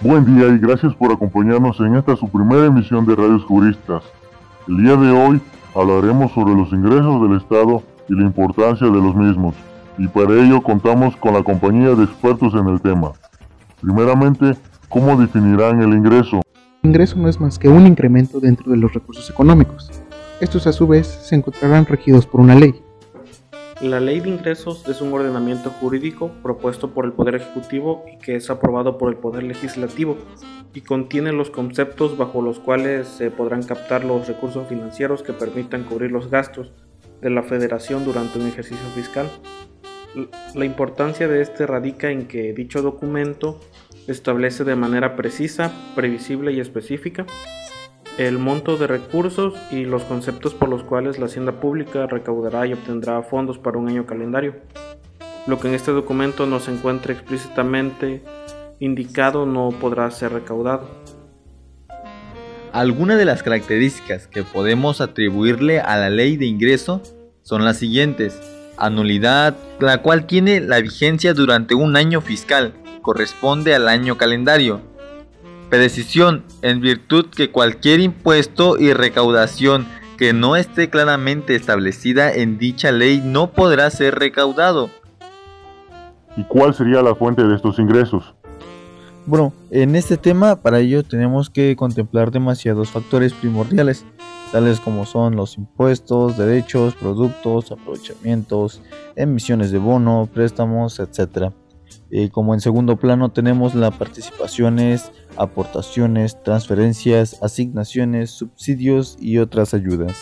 Buen día y gracias por acompañarnos en esta su primera emisión de Radios Juristas. El día de hoy hablaremos sobre los ingresos del Estado y la importancia de los mismos, y para ello contamos con la compañía de expertos en el tema. Primeramente, ¿cómo definirán el ingreso? El ingreso no es más que un incremento dentro de los recursos económicos. Estos a su vez se encontrarán regidos por una ley. La ley de ingresos es un ordenamiento jurídico propuesto por el Poder Ejecutivo y que es aprobado por el Poder Legislativo y contiene los conceptos bajo los cuales se podrán captar los recursos financieros que permitan cubrir los gastos de la Federación durante un ejercicio fiscal. La importancia de este radica en que dicho documento establece de manera precisa, previsible y específica el monto de recursos y los conceptos por los cuales la hacienda pública recaudará y obtendrá fondos para un año calendario. Lo que en este documento no se encuentre explícitamente indicado no podrá ser recaudado. Algunas de las características que podemos atribuirle a la ley de ingreso son las siguientes. Anulidad, la cual tiene la vigencia durante un año fiscal, corresponde al año calendario Precisión, en virtud que cualquier impuesto y recaudación que no esté claramente establecida en dicha ley no podrá ser recaudado. ¿Y cuál sería la fuente de estos ingresos? Bueno, en este tema para ello tenemos que contemplar demasiados factores primordiales, tales como son los impuestos, derechos, productos, aprovechamientos, emisiones de bono, préstamos, etc. Eh, como en segundo plano tenemos las participaciones, aportaciones, transferencias, asignaciones, subsidios y otras ayudas.